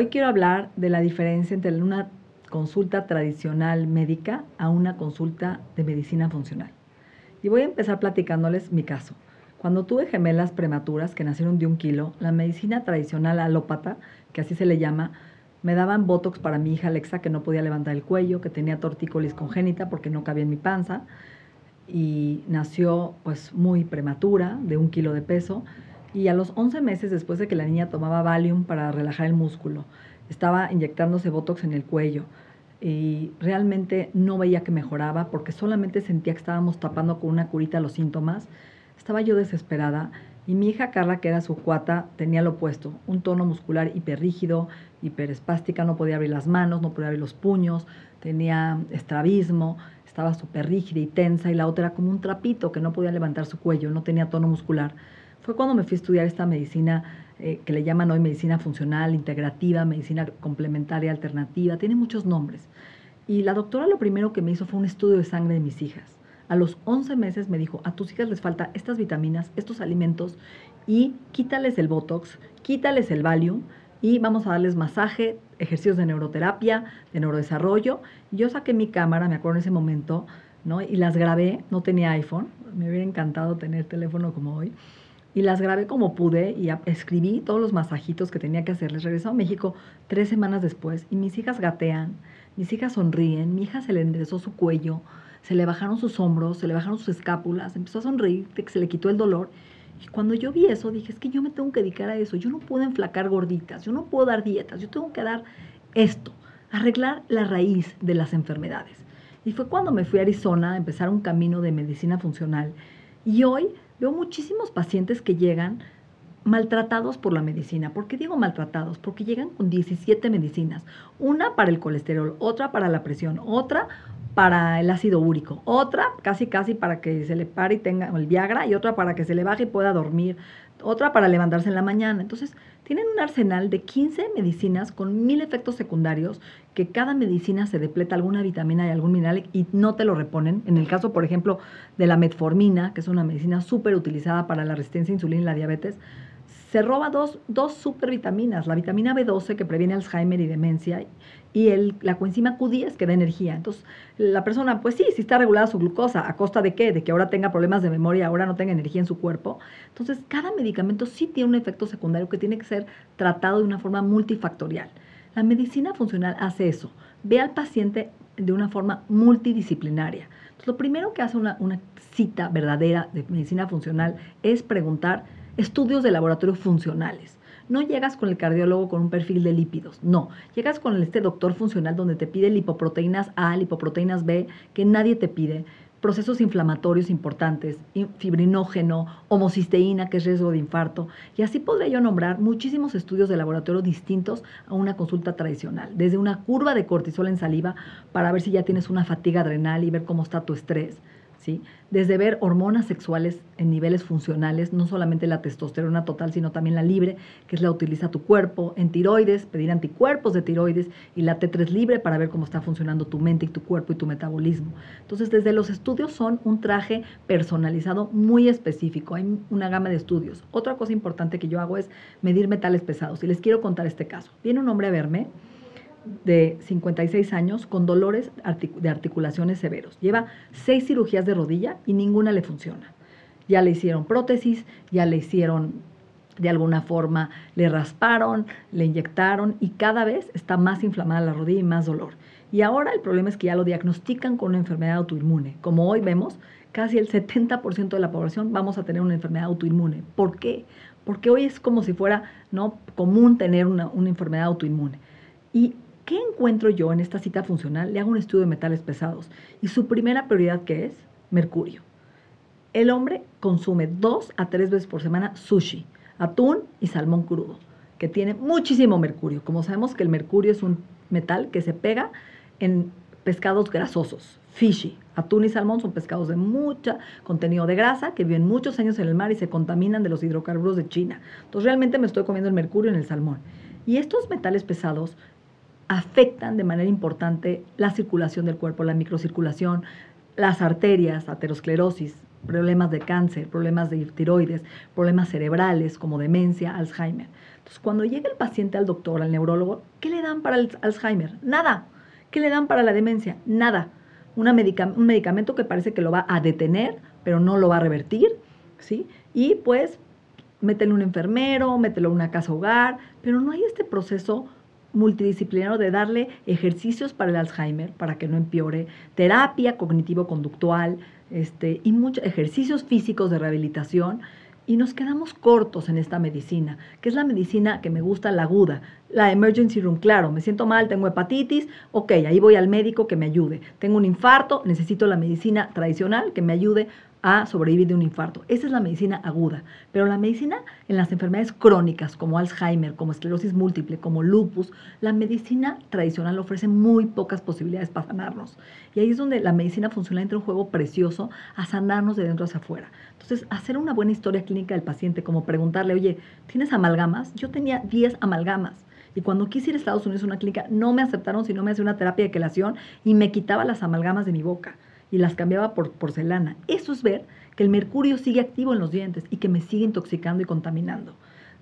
Hoy quiero hablar de la diferencia entre una consulta tradicional médica a una consulta de medicina funcional. Y voy a empezar platicándoles mi caso. Cuando tuve gemelas prematuras que nacieron de un kilo, la medicina tradicional alópata, que así se le llama, me daban botox para mi hija Alexa que no podía levantar el cuello, que tenía tortícolis congénita porque no cabía en mi panza y nació pues muy prematura, de un kilo de peso. Y a los 11 meses después de que la niña tomaba Valium para relajar el músculo, estaba inyectándose Botox en el cuello y realmente no veía que mejoraba porque solamente sentía que estábamos tapando con una curita los síntomas. Estaba yo desesperada y mi hija Carla, que era su cuata, tenía lo opuesto, un tono muscular hiperrígido, hiperespástica, no podía abrir las manos, no podía abrir los puños, tenía estrabismo, estaba súper rígida y tensa y la otra era como un trapito que no podía levantar su cuello, no tenía tono muscular fue cuando me fui a estudiar esta medicina eh, que le llaman hoy medicina funcional, integrativa, medicina complementaria, alternativa, tiene muchos nombres. Y la doctora lo primero que me hizo fue un estudio de sangre de mis hijas. A los 11 meses me dijo, a tus hijas les falta estas vitaminas, estos alimentos y quítales el Botox, quítales el Valium y vamos a darles masaje, ejercicios de neuroterapia, de neurodesarrollo. Yo saqué mi cámara, me acuerdo en ese momento, ¿no? y las grabé, no tenía iPhone, me hubiera encantado tener teléfono como hoy y las grabé como pude y escribí todos los masajitos que tenía que hacerles. Regresé a México tres semanas después y mis hijas gatean, mis hijas sonríen, mi hija se le enderezó su cuello, se le bajaron sus hombros, se le bajaron sus escápulas, empezó a sonreír, se le quitó el dolor. Y cuando yo vi eso, dije, es que yo me tengo que dedicar a eso, yo no puedo enflacar gorditas, yo no puedo dar dietas, yo tengo que dar esto, arreglar la raíz de las enfermedades. Y fue cuando me fui a Arizona a empezar un camino de medicina funcional. Y hoy Veo muchísimos pacientes que llegan maltratados por la medicina. ¿Por qué digo maltratados? Porque llegan con 17 medicinas. Una para el colesterol, otra para la presión, otra para el ácido úrico, otra casi casi para que se le pare y tenga el Viagra y otra para que se le baje y pueda dormir, otra para levantarse en la mañana. Entonces, tienen un arsenal de 15 medicinas con mil efectos secundarios que cada medicina se depleta alguna vitamina y algún mineral y no te lo reponen. En el caso, por ejemplo, de la metformina, que es una medicina súper utilizada para la resistencia a insulina y la diabetes, se roba dos, dos supervitaminas, la vitamina B12 que previene Alzheimer y demencia y el, la coenzima Q10 que da energía. Entonces, la persona, pues sí, sí está regulada su glucosa, ¿a costa de qué? De que ahora tenga problemas de memoria, ahora no tenga energía en su cuerpo. Entonces, cada medicamento sí tiene un efecto secundario que tiene que ser tratado de una forma multifactorial. La medicina funcional hace eso, ve al paciente de una forma multidisciplinaria. Entonces, lo primero que hace una, una cita verdadera de medicina funcional es preguntar, estudios de laboratorio funcionales. No llegas con el cardiólogo con un perfil de lípidos, no. Llegas con este doctor funcional donde te pide lipoproteínas A, lipoproteínas B, que nadie te pide, procesos inflamatorios importantes, fibrinógeno, homocisteína, que es riesgo de infarto. Y así podría yo nombrar muchísimos estudios de laboratorio distintos a una consulta tradicional. Desde una curva de cortisol en saliva para ver si ya tienes una fatiga adrenal y ver cómo está tu estrés desde ver hormonas sexuales en niveles funcionales, no solamente la testosterona total, sino también la libre, que es la utiliza tu cuerpo, en tiroides, pedir anticuerpos de tiroides y la T3 libre para ver cómo está funcionando tu mente y tu cuerpo y tu metabolismo. Entonces, desde los estudios son un traje personalizado muy específico, hay una gama de estudios. Otra cosa importante que yo hago es medir metales pesados y les quiero contar este caso. Viene un hombre a verme, de 56 años con dolores de articulaciones severos. Lleva seis cirugías de rodilla y ninguna le funciona. Ya le hicieron prótesis, ya le hicieron de alguna forma, le rasparon, le inyectaron y cada vez está más inflamada la rodilla y más dolor. Y ahora el problema es que ya lo diagnostican con una enfermedad autoinmune. Como hoy vemos, casi el 70% de la población vamos a tener una enfermedad autoinmune. ¿Por qué? Porque hoy es como si fuera ¿no? común tener una, una enfermedad autoinmune. Y ¿qué encuentro yo en esta cita funcional? Le hago un estudio de metales pesados. Y su primera prioridad, ¿qué es? Mercurio. El hombre consume dos a tres veces por semana sushi, atún y salmón crudo, que tiene muchísimo mercurio. Como sabemos que el mercurio es un metal que se pega en pescados grasosos, fishy. Atún y salmón son pescados de mucho contenido de grasa que viven muchos años en el mar y se contaminan de los hidrocarburos de China. Entonces realmente me estoy comiendo el mercurio en el salmón. Y estos metales pesados afectan de manera importante la circulación del cuerpo, la microcirculación, las arterias, aterosclerosis, problemas de cáncer, problemas de tiroides, problemas cerebrales como demencia, Alzheimer. Entonces, cuando llega el paciente al doctor, al neurólogo, ¿qué le dan para el Alzheimer? Nada. ¿Qué le dan para la demencia? Nada. un medicamento que parece que lo va a detener, pero no lo va a revertir, ¿sí? Y pues, métele un enfermero, mételo a una casa hogar, pero no hay este proceso multidisciplinario de darle ejercicios para el Alzheimer, para que no empeore, terapia cognitivo-conductual, este, y muchos ejercicios físicos de rehabilitación. Y nos quedamos cortos en esta medicina, que es la medicina que me gusta, la aguda, la emergency room, claro, me siento mal, tengo hepatitis, ok, ahí voy al médico que me ayude. Tengo un infarto, necesito la medicina tradicional que me ayude a sobrevivir de un infarto. Esa es la medicina aguda. Pero la medicina en las enfermedades crónicas, como Alzheimer, como esclerosis múltiple, como lupus, la medicina tradicional ofrece muy pocas posibilidades para sanarnos. Y ahí es donde la medicina funcional entra un juego precioso a sanarnos de dentro hacia afuera. Entonces, hacer una buena historia clínica del paciente, como preguntarle, oye, ¿tienes amalgamas? Yo tenía 10 amalgamas. Y cuando quise ir a Estados Unidos a una clínica, no me aceptaron si no me hacía una terapia de quelación y me quitaba las amalgamas de mi boca y las cambiaba por porcelana. Eso es ver que el mercurio sigue activo en los dientes y que me sigue intoxicando y contaminando.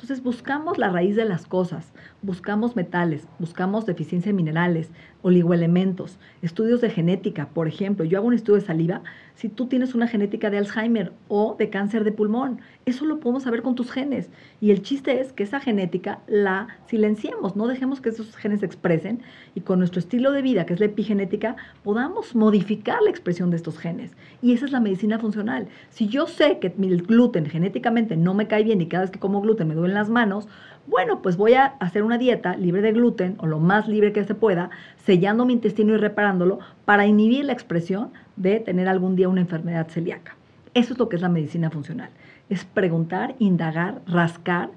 Entonces buscamos la raíz de las cosas, buscamos metales, buscamos deficiencia de minerales, oligoelementos, estudios de genética, por ejemplo, yo hago un estudio de saliva, si tú tienes una genética de Alzheimer o de cáncer de pulmón, eso lo podemos saber con tus genes. Y el chiste es que esa genética la silenciemos, no dejemos que esos genes se expresen y con nuestro estilo de vida, que es la epigenética, podamos modificar la expresión de estos genes. Y esa es la medicina funcional. Si yo sé que el gluten genéticamente no me cae bien y cada vez que como gluten me duelen las manos, bueno, pues voy a hacer una dieta libre de gluten o lo más libre que se pueda, sellando mi intestino y reparándolo para inhibir la expresión de tener algún día una enfermedad celíaca. Eso es lo que es la medicina funcional. Es preguntar, indagar, rascar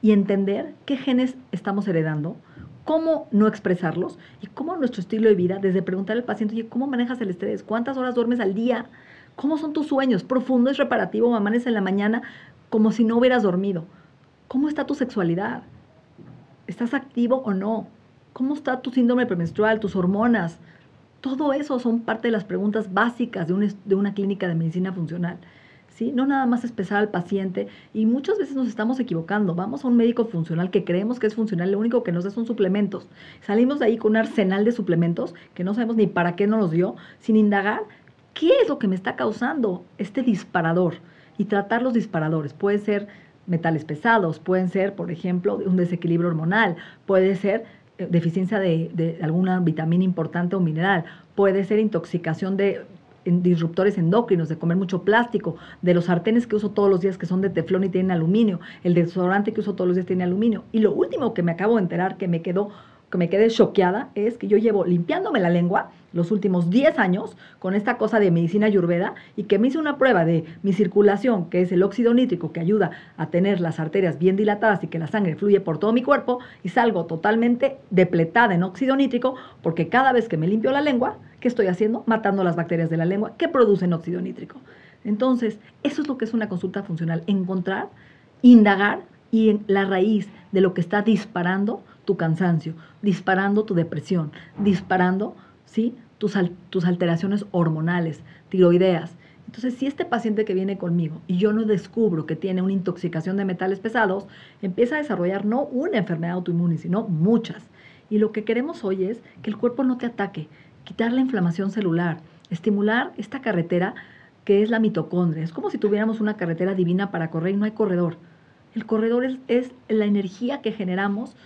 y entender qué genes estamos heredando, cómo no expresarlos y cómo nuestro estilo de vida, desde preguntar al paciente, oye, ¿cómo manejas el estrés? ¿Cuántas horas duermes al día? ¿Cómo son tus sueños? ¿Profundo es reparativo? ¿Amanes en la mañana como si no hubieras dormido? ¿Cómo está tu sexualidad? ¿Estás activo o no? ¿Cómo está tu síndrome premenstrual, tus hormonas? Todo eso son parte de las preguntas básicas de, de una clínica de medicina funcional. ¿Sí? No nada más es al paciente y muchas veces nos estamos equivocando. Vamos a un médico funcional que creemos que es funcional, lo único que nos da son suplementos. Salimos de ahí con un arsenal de suplementos que no sabemos ni para qué nos dio, sin indagar qué es lo que me está causando este disparador y tratar los disparadores. Puede ser metales pesados, pueden ser, por ejemplo, un desequilibrio hormonal, puede ser eh, deficiencia de, alguna vitamina importante o mineral, puede ser intoxicación de disruptores endocrinos, de comer mucho plástico, de los sartenes que uso todos los días que son de teflón y tienen aluminio, el desodorante que uso todos los días tiene aluminio. Y lo último que me acabo de enterar que me quedó que me quedé choqueada es que yo llevo limpiándome la lengua los últimos 10 años con esta cosa de medicina ayurveda y que me hice una prueba de mi circulación, que es el óxido nítrico que ayuda a tener las arterias bien dilatadas y que la sangre fluye por todo mi cuerpo y salgo totalmente depletada en óxido nítrico porque cada vez que me limpio la lengua, ¿qué estoy haciendo? Matando las bacterias de la lengua que producen óxido nítrico. Entonces, eso es lo que es una consulta funcional, encontrar, indagar y en la raíz de lo que está disparando tu cansancio, disparando tu depresión, disparando ¿sí? tus, tus alteraciones hormonales, tiroideas. Entonces, si este paciente que viene conmigo y yo no descubro que tiene una intoxicación de metales pesados, empieza a desarrollar no una enfermedad autoinmune, sino muchas. Y lo que queremos hoy es que el cuerpo no te ataque, quitar la inflamación celular, estimular esta carretera que es la mitocondria. Es como si tuviéramos una carretera divina para correr y no hay corredor. El corredor es, es la energía que generamos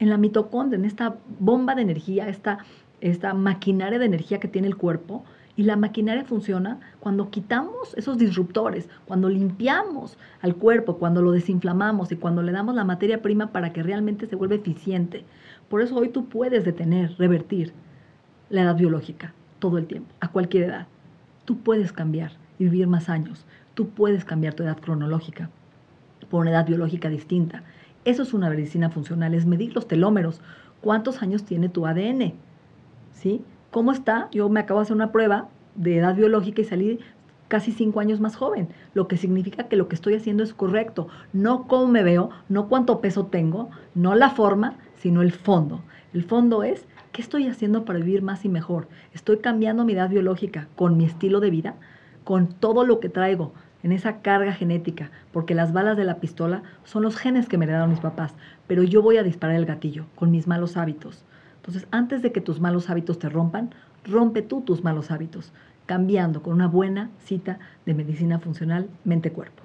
en la mitocondria, en esta bomba de energía, esta, esta maquinaria de energía que tiene el cuerpo. Y la maquinaria funciona cuando quitamos esos disruptores, cuando limpiamos al cuerpo, cuando lo desinflamamos y cuando le damos la materia prima para que realmente se vuelva eficiente. Por eso hoy tú puedes detener, revertir la edad biológica todo el tiempo, a cualquier edad. Tú puedes cambiar y vivir más años. tú puedes cambiar tu edad cronológica por una edad biológica distinta. Eso es una medicina funcional, es medir los telómeros. ¿Cuántos años tiene tu ADN? ¿Sí? ¿Cómo está? Yo me acabo de hacer una prueba de edad biológica y salí casi cinco años más joven, lo que significa que lo que estoy haciendo es correcto, no cómo me veo, no cuánto peso tengo, no la forma, sino el fondo. El fondo es, ¿qué estoy haciendo para vivir más y mejor? ¿Estoy cambiando mi edad biológica con mi estilo de vida? ¿Con todo lo que traigo en esa carga genética? Porque las balas de la pistola son los genes que me heredaron mis papás, pero yo voy a disparar el gatillo con mis malos hábitos. Entonces, antes de que tus malos hábitos te rompan, rompe tú tus malos hábitos cambiando con una buena cita de medicina funcional mente-cuerpo.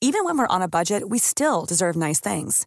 Even when we're on a budget, we still deserve nice things.